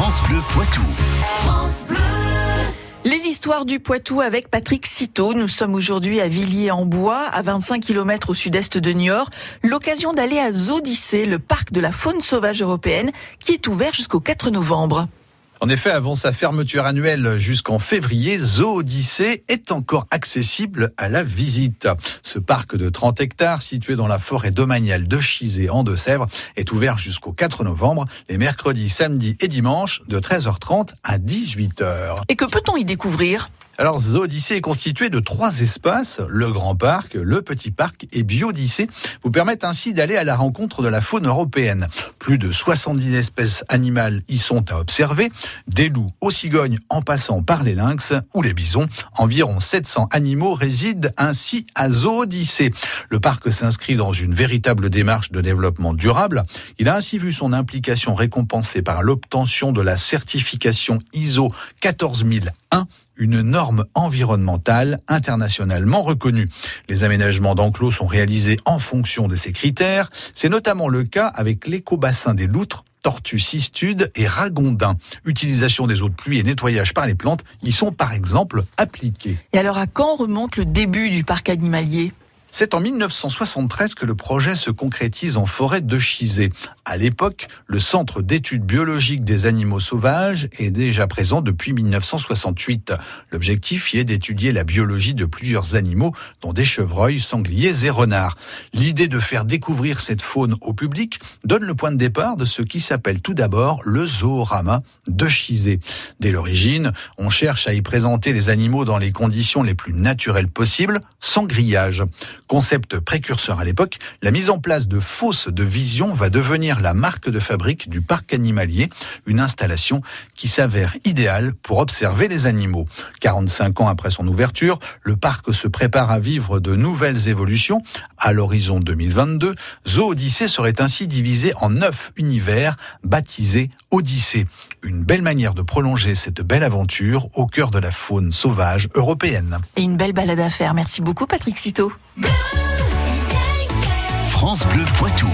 France Bleu Poitou. Les histoires du Poitou avec Patrick Citeau. Nous sommes aujourd'hui à Villiers-en-Bois, à 25 km au sud-est de Niort. L'occasion d'aller à Zodyssée, le parc de la faune sauvage européenne, qui est ouvert jusqu'au 4 novembre. En effet, avant sa fermeture annuelle jusqu'en février, Zoo Odyssée est encore accessible à la visite. Ce parc de 30 hectares, situé dans la forêt domaniale de Chizé en Deux-Sèvres, est ouvert jusqu'au 4 novembre, les mercredis, samedis et dimanches, de 13h30 à 18h. Et que peut-on y découvrir? Alors, Zoodyssée est constitué de trois espaces, le Grand Parc, le Petit Parc et Biodyssée, vous permettent ainsi d'aller à la rencontre de la faune européenne. Plus de 70 espèces animales y sont à observer, des loups aux cigognes en passant par les lynx ou les bisons. Environ 700 animaux résident ainsi à Zoodyssée. Le parc s'inscrit dans une véritable démarche de développement durable. Il a ainsi vu son implication récompensée par l'obtention de la certification ISO 14001 une norme environnementale internationalement reconnue. Les aménagements d'enclos sont réalisés en fonction de ces critères. C'est notamment le cas avec l'écobassin des loutres tortues cistudes et ragondins. Utilisation des eaux de pluie et nettoyage par les plantes y sont par exemple appliqués. Et alors à quand remonte le début du parc animalier? C'est en 1973 que le projet se concrétise en forêt de Chizé. À l'époque, le Centre d'études biologiques des animaux sauvages est déjà présent depuis 1968. L'objectif y est d'étudier la biologie de plusieurs animaux, dont des chevreuils, sangliers et renards. L'idée de faire découvrir cette faune au public donne le point de départ de ce qui s'appelle tout d'abord le zoorama de Chizé. Dès l'origine, on cherche à y présenter les animaux dans les conditions les plus naturelles possibles, sans grillage. Concept précurseur à l'époque, la mise en place de fosses de vision va devenir la marque de fabrique du parc animalier, une installation qui s'avère idéale pour observer les animaux. 45 ans après son ouverture, le parc se prépare à vivre de nouvelles évolutions. À l'horizon 2022, Zoo Odyssée serait ainsi divisé en neuf univers baptisés Odyssée. Une belle manière de prolonger cette belle aventure au cœur de la faune sauvage européenne. Et une belle balade à faire. Merci beaucoup Patrick Citeau. France Bleu Poitou.